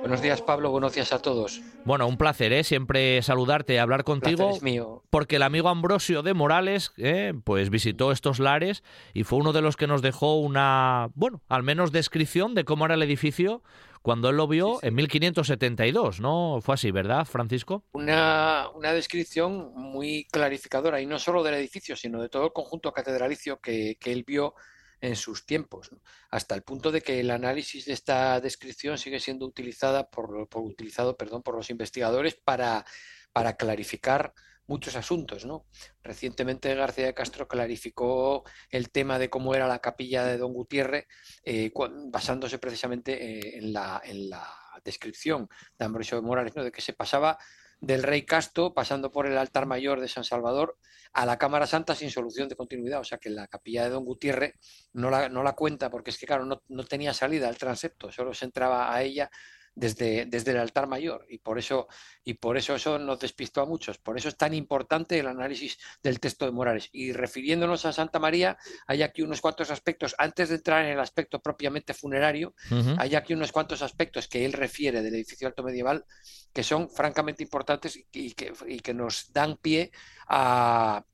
Buenos días, Pablo. Buenos días a todos. Bueno, un placer, ¿eh? Siempre saludarte y hablar contigo. Es mío. Porque el amigo Ambrosio de Morales, ¿eh? pues visitó estos lares y fue uno de los que nos dejó una, bueno, al menos descripción de cómo era el edificio cuando él lo vio sí, sí. en 1572, ¿no? Fue así, ¿verdad, Francisco? Una, una, descripción muy clarificadora, y no solo del edificio, sino de todo el conjunto catedralicio que, que él vio en sus tiempos, ¿no? hasta el punto de que el análisis de esta descripción sigue siendo utilizada por, por utilizado perdón, por los investigadores para, para clarificar muchos asuntos. ¿no? Recientemente García de Castro clarificó el tema de cómo era la capilla de Don Gutiérrez, eh, basándose precisamente eh, en, la, descripción de Ambrosio de Morales, ¿no? de que se pasaba del rey Casto, pasando por el altar mayor de San Salvador, a la Cámara Santa sin solución de continuidad. O sea que la capilla de Don Gutiérrez no la, no la cuenta, porque es que, claro, no, no tenía salida al transepto, solo se entraba a ella desde, desde, el altar mayor y por eso y por eso eso nos despistó a muchos. Por eso es tan importante el análisis del texto de Morales. Y refiriéndonos a Santa María, hay aquí unos cuantos aspectos, antes de entrar en el aspecto propiamente funerario, uh -huh. hay aquí unos cuantos aspectos que él refiere del edificio alto medieval que son francamente importantes y, y, que, y que, nos dan pie a,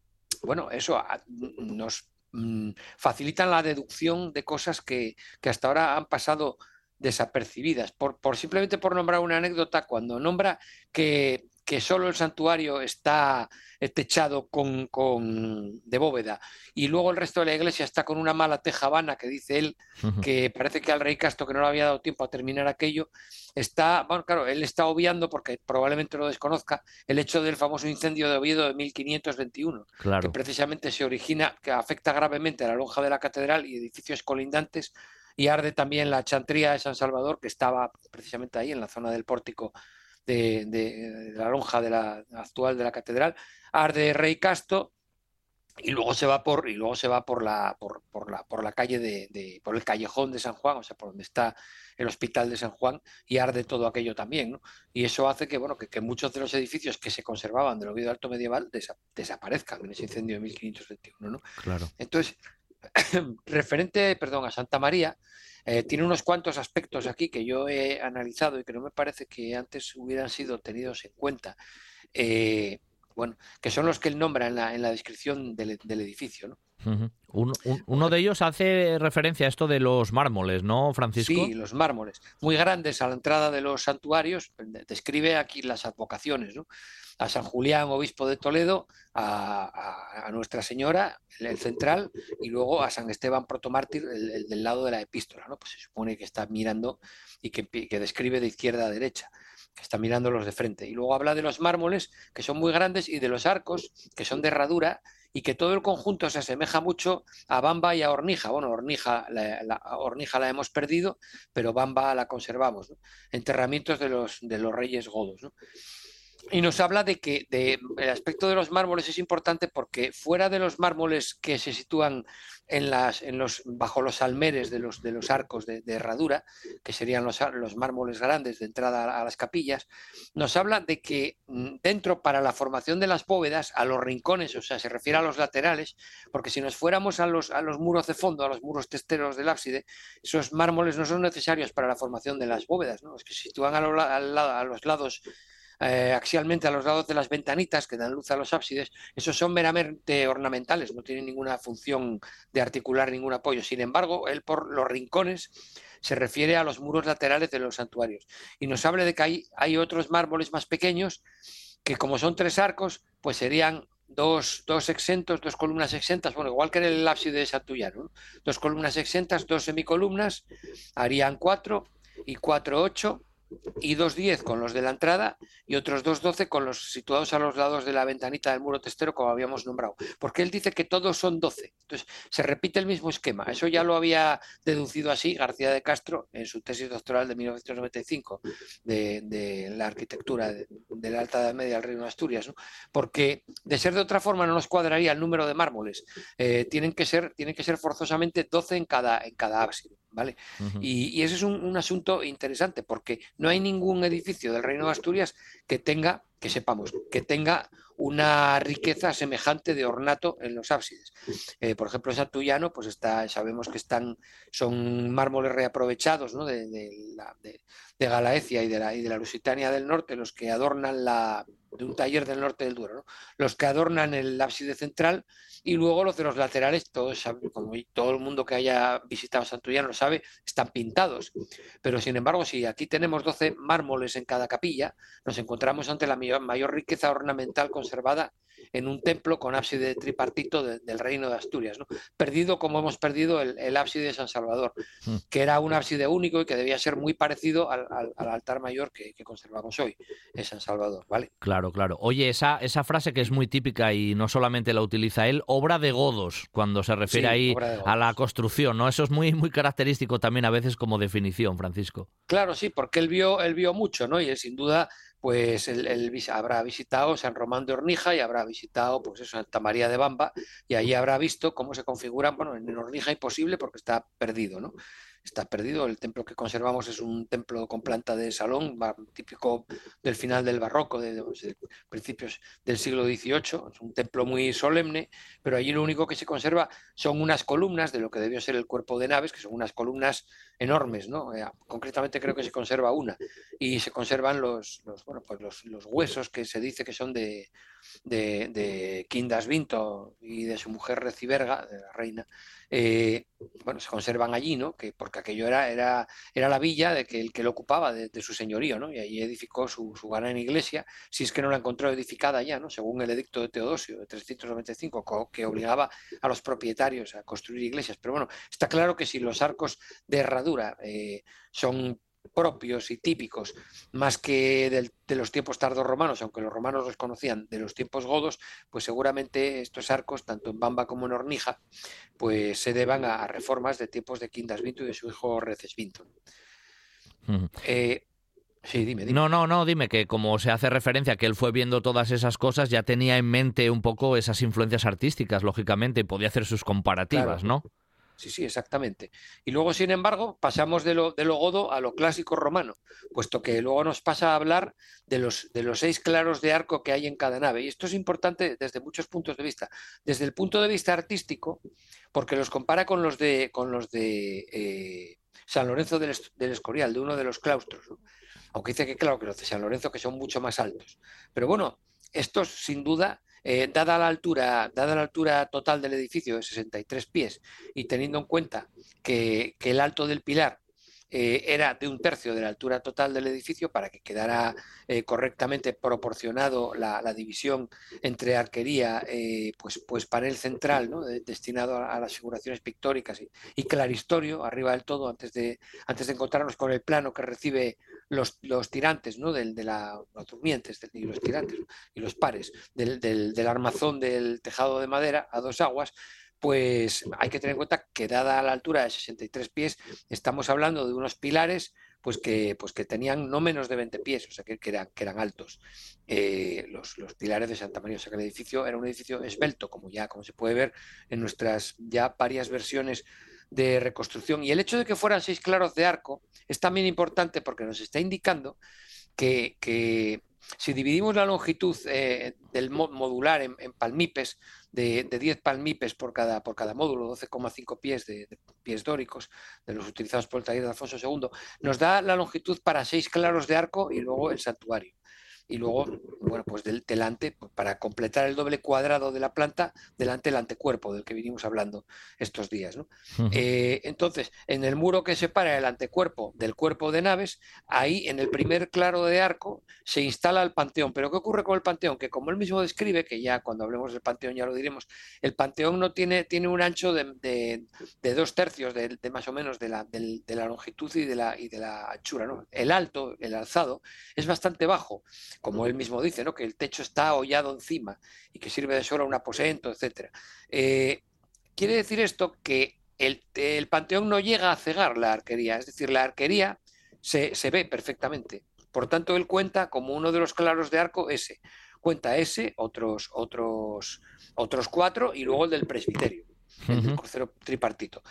bueno, eso, a, nos mm, facilitan la deducción de cosas que, que hasta ahora han pasado desapercibidas. Por, por, simplemente por nombrar una anécdota, cuando nombra que, que solo el santuario está techado con, con, de bóveda y luego el resto de la iglesia está con una mala tejabana que dice él uh -huh. que parece que al rey Castro que no le había dado tiempo a terminar aquello está, bueno claro, él está obviando porque probablemente lo desconozca el hecho del famoso incendio de Oviedo de 1521 claro. que precisamente se origina, que afecta gravemente a la lonja de la catedral y edificios colindantes y arde también la chantría de San Salvador, que estaba precisamente ahí en la zona del pórtico de, de, de la lonja de la actual de la catedral, arde Rey Casto y luego se va por y luego se va por la por, por la por la calle de, de, por el callejón de San Juan, o sea, por donde está el hospital de San Juan y arde todo aquello también, ¿no? Y eso hace que bueno que, que muchos de los edificios que se conservaban del Oviedo Alto medieval desa, desaparezcan en ese incendio de 1521, ¿no? Claro. Entonces, referente, perdón, a Santa María, eh, tiene unos cuantos aspectos aquí que yo he analizado y que no me parece que antes hubieran sido tenidos en cuenta. Eh, bueno, que son los que él nombra en la, en la descripción del, del edificio, ¿no? Uh -huh. un, un, uno de ellos hace referencia a esto de los mármoles, ¿no, Francisco? Sí, los mármoles, muy grandes a la entrada de los santuarios. Describe aquí las advocaciones, ¿no? A San Julián, obispo de Toledo, a, a, a Nuestra Señora, el, el, central, y luego a San Esteban protomártir, el, el, del lado de la epístola, ¿no? Pues se supone que está mirando y que, que describe de izquierda a derecha. que está mirándolos de frente. Y luego habla de los mármoles, que son muy grandes, y de los arcos, que son de herradura, y que todo el conjunto se asemeja mucho a Bamba y a Hornija. Bueno, Hornija la, Hornija la hemos perdido, pero Bamba la conservamos. Enterramientos de los, de los reyes godos. Y nos habla de que el aspecto de los mármoles es importante porque fuera de los mármoles que se sitúan en las, en los, bajo los almeres de los, de los arcos de, herradura, que serían los, los, mármoles grandes de entrada a, las capillas, nos habla de que mm, dentro para la formación de las bóvedas, a los rincones, o sea, se refiere a los laterales, porque si nos fuéramos a los, a los muros de fondo, a los muros testeros del ábside, esos mármoles no son necesarios para la formación de las bóvedas, ¿no? los que se sitúan a, a los lados eh, axialmente a los lados de las ventanitas que dan luz a los ábsides, esos son meramente ornamentales, no tienen ninguna función de articular ningún apoyo. Sin embargo, él por los rincones se refiere a los muros laterales de los santuarios. Y nos habla de que hay, otros mármoles más pequeños que como son tres arcos, pues serían dos, dos, exentos, dos columnas exentas, bueno, igual que en el ábside de Santullano, dos columnas exentas, dos semicolumnas, harían cuatro y cuatro, ocho, y 2.10 con los de la entrada y otros 2.12 con los situados a los lados de la ventanita del muro testero como habíamos nombrado. Porque él dice que todos son 12. Entonces, se repite el mismo esquema. Eso ya lo había deducido así García de Castro en su tesis doctoral de 1995 de, la arquitectura de, la Alta Edad Media del Reino de Asturias. Porque de ser de otra forma no nos cuadraría el número de mármoles. Eh, tienen, que ser, tienen que ser forzosamente 12 en cada, en cada ábside. ¿vale? y, ese es un, asunto interesante porque no hay ningún edificio del Reino de Asturias que tenga, que sepamos, que tenga una riqueza semejante de ornato en los ábsides. Eh, por ejemplo, Santullano, pues está, sabemos que están, son mármoles reaprovechados ¿no? de, de, de, Galaecia y de, la, y de la Lusitania del Norte, los que adornan la, de un taller del norte del Duero, los que adornan el ábside central y luego los de los laterales, todos, como todo el mundo que haya visitado Santullán lo sabe, están pintados. Pero sin embargo, si aquí tenemos 12 mármoles en cada capilla, nos encontramos ante la mayor riqueza ornamental conservada en un templo con ábside tripartito del reino de Asturias, ¿no? perdido como hemos perdido el, ábside de San Salvador, hmm. que era un ábside único y que debía ser muy parecido al, altar mayor que, conservamos hoy en San Salvador. ¿vale? Claro, claro. Oye, esa, esa frase que es muy típica y no solamente la utiliza él, obra de godos, cuando se refiere ahí a la construcción, ¿no? Eso es muy, muy característico también a veces como definición, Francisco. Claro, sí, porque él vio, él vio mucho, ¿no? Y él sin duda pues él, habrá visitado San Román de Hornija y habrá visitado pues eso, Santa María de Bamba y allí habrá visto cómo se configuran, bueno, en Hornija imposible porque está perdido, ¿no? Está perdido. El templo que conservamos es un templo con planta de salón, típico del final del barroco, de, principios del siglo XVIII. Es un templo muy solemne, pero allí lo único que se conserva son unas columnas de lo que debió ser el cuerpo de naves, que son unas columnas enormes, ¿no? Eh, concretamente creo que se conserva una. Y se conservan los, bueno, pues los, los huesos que se dice que son de, de, de Quindas Vinto y de su mujer Reciberga, de la reina, eh, bueno, se conservan allí, ¿no? Que, porque aquello era, era, era la villa de que el que lo ocupaba de, su señorío, ¿no? Y allí edificó su, su, gran iglesia, si es que no la encontró edificada ya, ¿no? Según el edicto de Teodosio de 395, que obligaba a los propietarios a construir iglesias. Pero bueno, está claro que si los arcos de herradura eh, son propios y típicos, más que de los tiempos tardos romanos, aunque los romanos los conocían de los tiempos godos, pues seguramente estos arcos, tanto en Bamba como en Hornija, pues se deban a, reformas de tiempos de Quintas Vinto y de su hijo Reces Vinto. Eh, sí, dime, dime. No, no, no, dime que como se hace referencia que él fue viendo todas esas cosas, ya tenía en mente un poco esas influencias artísticas, lógicamente, y podía hacer sus comparativas, ¿no? Sí, sí, exactamente. Y luego, sin embargo, pasamos de lo, de lo godo a lo clásico romano, puesto que luego nos pasa a hablar de los, de los seis claros de arco que hay en cada nave. Y esto es importante desde muchos puntos de vista. Desde el punto de vista artístico, porque los compara con los de, con los de eh, San Lorenzo del, Escorial, de uno de los claustros. Aunque dice que, claro, que los de San Lorenzo que son mucho más altos. Pero bueno, estos sin duda eh, dada, la altura, dada la altura total del edificio de 63 pies y teniendo en cuenta que, el alto del pilar eh, era de un tercio de la altura total del edificio para que quedara eh, correctamente proporcionado la, división entre arquería, pues, pues panel central destinado a, las figuraciones pictóricas y, claristorio arriba del todo antes de, antes de encontrarnos con el plano que recibe los, los tirantes, ¿no? Del, de la, los durmientes y los tirantes y los pares del, del, armazón del tejado de madera a dos aguas, pues hay que tener en cuenta que dada la altura de 63 pies, estamos hablando de unos pilares pues que, pues que tenían no menos de 20 pies, o sea que, eran, que eran altos. Eh, los, los, pilares de Santa María, o sea que el edificio era un edificio esbelto, como ya como se puede ver en nuestras ya varias versiones de reconstrucción. Y el hecho de que fueran seis claros de arco es también importante porque nos está indicando que, que si dividimos la longitud eh, del modular en, palmipes, de, 10 palmipes por cada, por cada módulo, 12,5 pies de, pies dóricos, de los utilizados por el taller de Alfonso II, nos da la longitud para seis claros de arco y luego el santuario y luego, bueno, pues del, delante, para completar el doble cuadrado de la planta, delante el antecuerpo del que vinimos hablando estos días. ¿no? Eh, entonces, en el muro que separa el antecuerpo del cuerpo de naves, ahí en el primer claro de arco se instala el panteón. Pero ¿qué ocurre con el panteón? Que como él mismo describe, que ya cuando hablemos del panteón ya lo diremos, el panteón no tiene, tiene un ancho de, dos tercios de, más o menos de la, de, la longitud y de la, y de la anchura. ¿no? El alto, el alzado, es bastante bajo como él mismo dice, ¿no? que el techo está hollado encima y que sirve de suelo a un aposento, etc. Eh, quiere decir esto que el, panteón no llega a cegar la arquería, es decir, la arquería se, ve perfectamente. Por tanto, él cuenta como uno de los claros de arco ese. Cuenta ese, otros, otros, otros cuatro y luego el del presbiterio, el del crucero tripartito.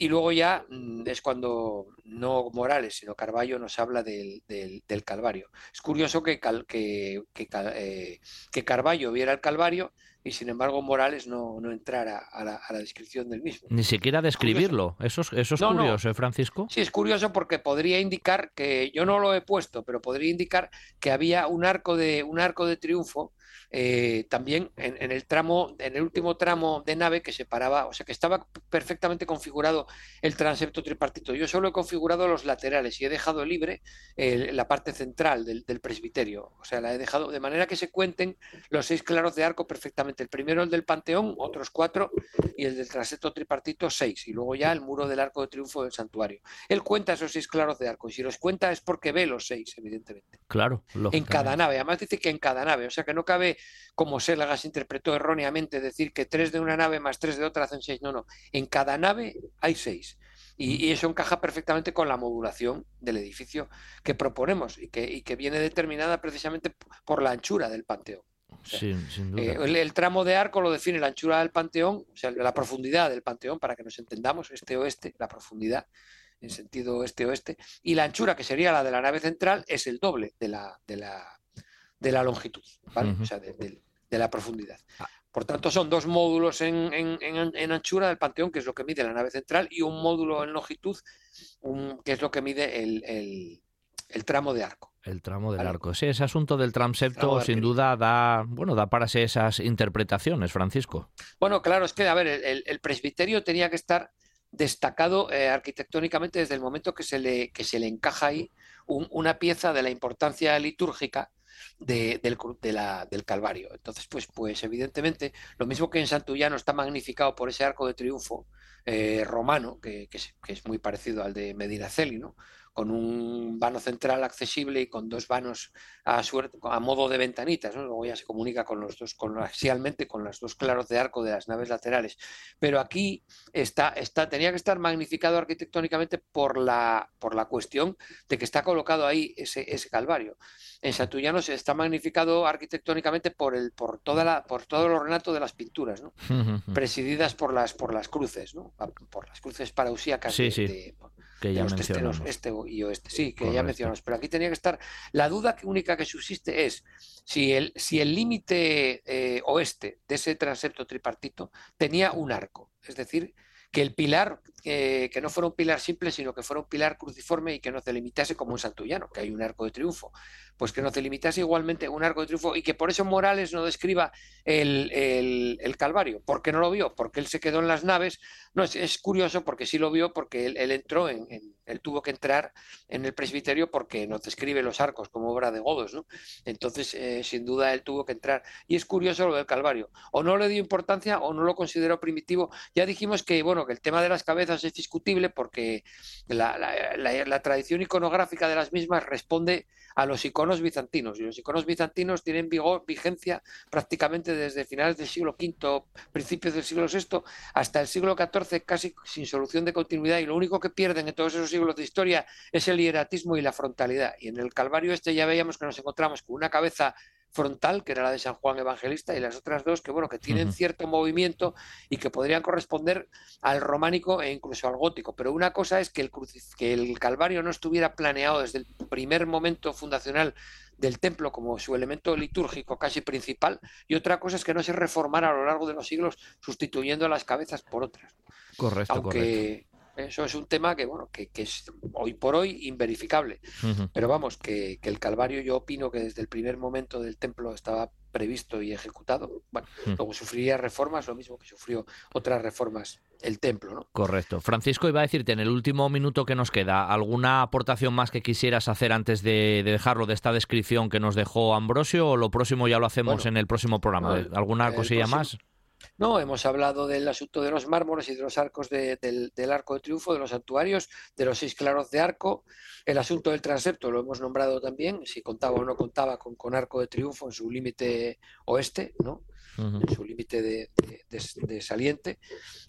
Y luego ya mm, es cuando no Morales, sino Carballo nos habla del, del, Calvario. Es curioso que, que, eh, que, Carballo viera el Calvario y sin embargo Morales no, no entrara a la, a la, descripción del mismo. Ni siquiera describirlo. Eso es, eso es curioso, ¿eh, Francisco? Sí, es curioso porque podría indicar que, yo no lo he puesto, pero podría indicar que había un arco de, un arco de triunfo eh, también en, el tramo, en el último tramo de nave que separaba, o sea que estaba perfectamente configurado el transepto tripartito. Yo solo he configurado los laterales y he dejado libre la parte central del, presbiterio. O sea, la he dejado de manera que se cuenten los seis claros de arco perfectamente. El primero el del Panteón, otros cuatro, y el del transepto tripartito seis. Y luego ya el muro del arco de triunfo del santuario. Él cuenta esos seis claros de arco. Y si los cuenta es porque ve los seis, evidentemente. Claro. En cada nave. Además dice que en cada nave. O sea que no cabe como Selagas interpretó erróneamente, decir que tres de una nave más tres de otra hacen seis. No, no. En cada nave hay seis. Y, eso encaja perfectamente con la modulación del edificio que proponemos y que, que viene determinada precisamente por la anchura del panteón. Eh, el, tramo de arco lo define la anchura del panteón, o sea, la profundidad del panteón, para que nos entendamos, este-oeste, la profundidad en sentido este-oeste, y la anchura, que sería la de la nave central, es el doble de la, de la, de la longitud, o sea, de, la profundidad. Ah. Por tanto, son dos módulos en, anchura del panteón, que es lo que mide la nave central, y un módulo en longitud, que es lo que mide el, tramo de arco. El tramo del arco. Sí, ese asunto del transepto sin duda da, bueno, da para esas interpretaciones, Francisco. Bueno, claro, es que, a ver, el, presbiterio tenía que estar destacado eh, arquitectónicamente desde el momento que se le, que se le encaja ahí una pieza de la importancia litúrgica del, del, Calvario. Entonces, pues, pues evidentemente, lo mismo que en Santullano está magnificado por ese arco de triunfo eh, romano, que, es, muy parecido al de Medinaceli, ¿no? Con un vano central accesible y con dos vanos a, suerte, a modo de ventanitas. ¿no? Luego ya se comunica con los dos, con, axialmente con los dos claros de arco de las naves laterales. Pero aquí está, está, tenía que estar magnificado arquitectónicamente por la, por la cuestión de que está colocado ahí ese, ese calvario. En Santullano se está magnificado arquitectónicamente por, el, por, toda la, por todo el ornato de las pinturas, ¿no? presididas por las, por las cruces, ¿no? por las cruces parausíacas sí, de, que ya mencionamos. este y oeste, sí, que ya mencionamos. Pero aquí tenía que estar. La duda única que subsiste es si el si el límite eh, oeste de ese transepto tripartito tenía un arco, es decir, que el pilar, que no fuera un pilar simple, sino que fuera un pilar cruciforme y que no se limitase como un santullano, que hay un arco de triunfo, pues que no se limitase igualmente un arco de triunfo y que por eso Morales no describa el, el, Calvario. ¿Por qué no lo vio? Porque él se quedó en las naves. No, es, curioso porque sí lo vio porque él, entró en, él tuvo que entrar en el presbiterio porque nos describe los arcos como obra de godos, ¿no? Entonces, eh, sin duda, él tuvo que entrar. Y es curioso lo del Calvario. O no le dio importancia o no lo consideró primitivo. Ya dijimos que, bueno, que el tema de las cabezas es discutible porque la, tradición iconográfica de las mismas responde a los iconos bizantinos. Y los iconos bizantinos tienen vigencia prácticamente desde finales del siglo V, principios del siglo VI, hasta el siglo XIV, casi sin solución de continuidad. Y lo único que pierden en todos esos siglos de historia es el hieratismo y la frontalidad. Y en el Calvario este ya veíamos que nos encontramos con una cabeza frontal, que era la de San Juan Evangelista, y las otras dos que, bueno, que tienen cierto movimiento y que podrían corresponder al románico e incluso al gótico. Pero una cosa es que el, que el Calvario no estuviera planeado desde el primer momento fundacional del templo como su elemento litúrgico casi principal, y otra cosa es que no se reformara a lo largo de los siglos sustituyendo las cabezas por otras. Correcto, Aunque, eso es un tema que, bueno, que, es hoy por hoy inverificable. Pero vamos, que, el Calvario yo opino que desde el primer momento del templo estaba previsto y ejecutado. Bueno, luego sufriría reformas, lo mismo que sufrió otras reformas el templo, ¿no? Correcto. Francisco, iba a decirte en el último minuto que nos queda, ¿alguna aportación más que quisieras hacer antes de, dejarlo de esta descripción que nos dejó Ambrosio o lo próximo ya lo hacemos en el próximo programa? ¿Alguna cosilla más? No, hemos hablado del asunto de los mármoles y de los arcos del, arco de triunfo, de los santuarios, de los seis claros de arco. El asunto del transepto lo hemos nombrado también, si contaba o no contaba con, con arco de triunfo en su límite oeste, ¿no? En su límite de, saliente.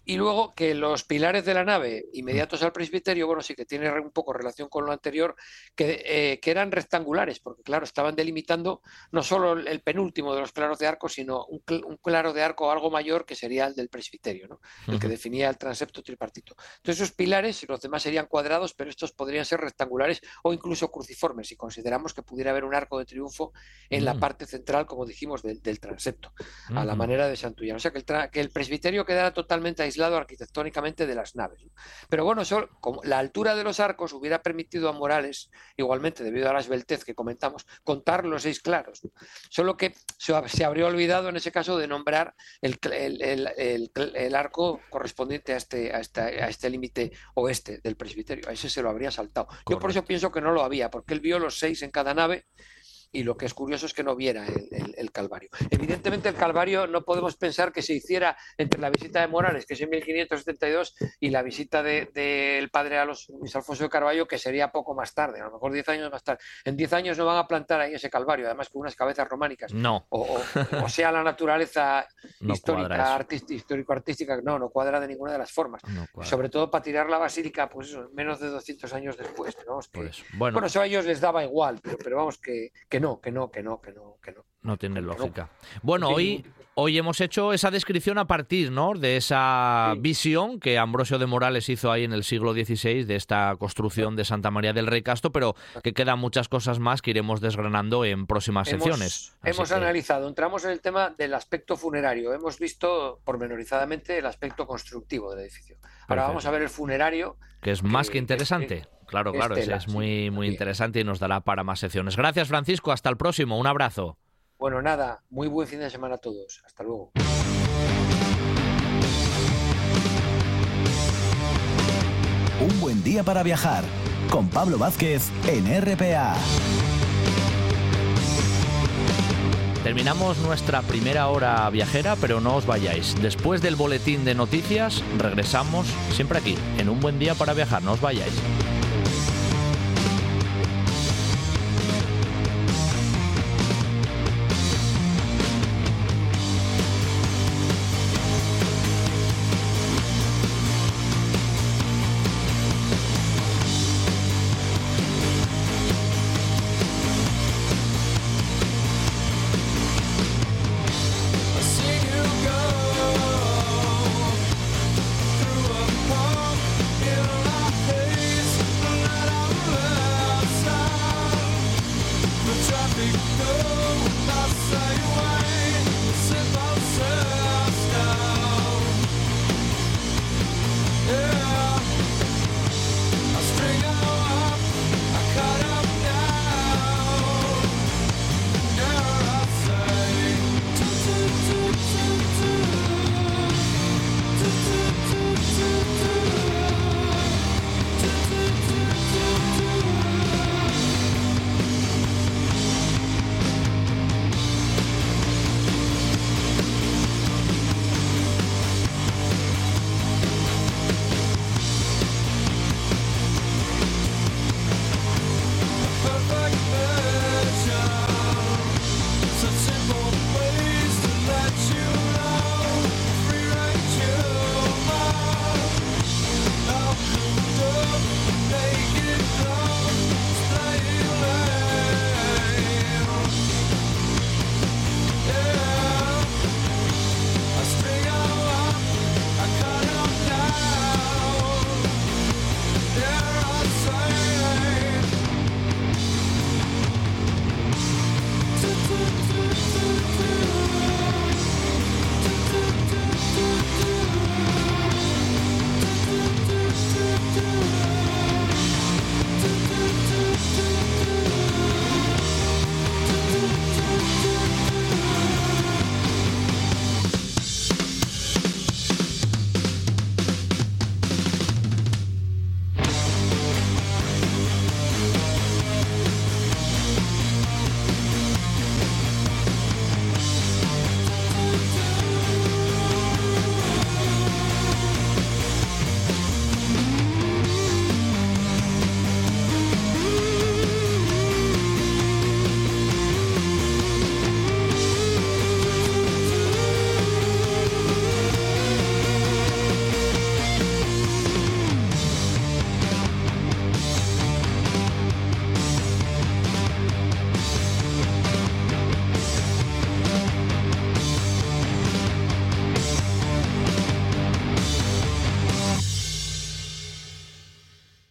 Y luego que los pilares de la nave inmediatos al presbiterio, bueno, sí que tiene un poco relación con lo anterior, que, eh, que eran rectangulares, porque claro, estaban delimitando no solo el penúltimo de los claros de arco, sino un, claro de arco algo mayor que sería el del presbiterio, ¿no? el que definía el transepto tripartito. Entonces esos pilares, los demás serían cuadrados, pero estos podrían ser rectangulares o incluso cruciformes, si consideramos que pudiera haber un arco de triunfo en la mm. parte central, como dijimos, del, transepto a la manera de Santullán. O sea, que el, que el, presbiterio quedara totalmente aislado arquitectónicamente de las naves. Pero bueno, como la altura de los arcos hubiera permitido a Morales, igualmente debido a la esbeltez que comentamos, contar los seis claros. Solo que se, habría olvidado en ese caso de nombrar el, el, arco correspondiente a este, a, a este límite oeste del presbiterio. A ese se lo habría saltado. Yo por eso pienso que no lo había, porque él vio los seis en cada nave y lo que es curioso es que no viera el, Calvario. Evidentemente el Calvario no podemos pensar que se hiciera entre la visita de Morales, que es en 1572, y la visita del padre a los Luis Alfonso de Carballo, que sería poco más tarde, a lo mejor 10 años más tarde. En 10 años no van a plantar ahí ese Calvario, además con unas cabezas románicas. No. O, sea la naturaleza histórica, histórico-artística, no, no cuadra de ninguna de las formas. Sobre todo para tirar la basílica, pues eso, menos de 200 años después. bueno. eso a ellos les daba igual, pero, vamos que no, que no, que no, que no, que no. No tiene lógica. Bueno, hoy, hoy hemos hecho esa descripción a partir ¿no? de esa visión que Ambrosio de Morales hizo ahí en el siglo XVI de esta construcción de Santa María del Rey Casto, pero que quedan muchas cosas más que iremos desgranando en próximas secciones. Hemos analizado, entramos en el tema del aspecto funerario, hemos visto pormenorizadamente el aspecto constructivo del edificio. Ahora vamos a ver el funerario. Que es más que, interesante. Claro, claro, es muy, muy interesante y nos dará para más secciones. Gracias, Francisco. Hasta el próximo. Un abrazo. Bueno, nada, muy buen fin de semana a todos. Hasta luego. Un buen día para viajar con Pablo Vázquez en RPA. Terminamos nuestra primera hora viajera, pero no os vayáis. Después del boletín de noticias, regresamos siempre aquí, en un buen día para viajar. No os vayáis.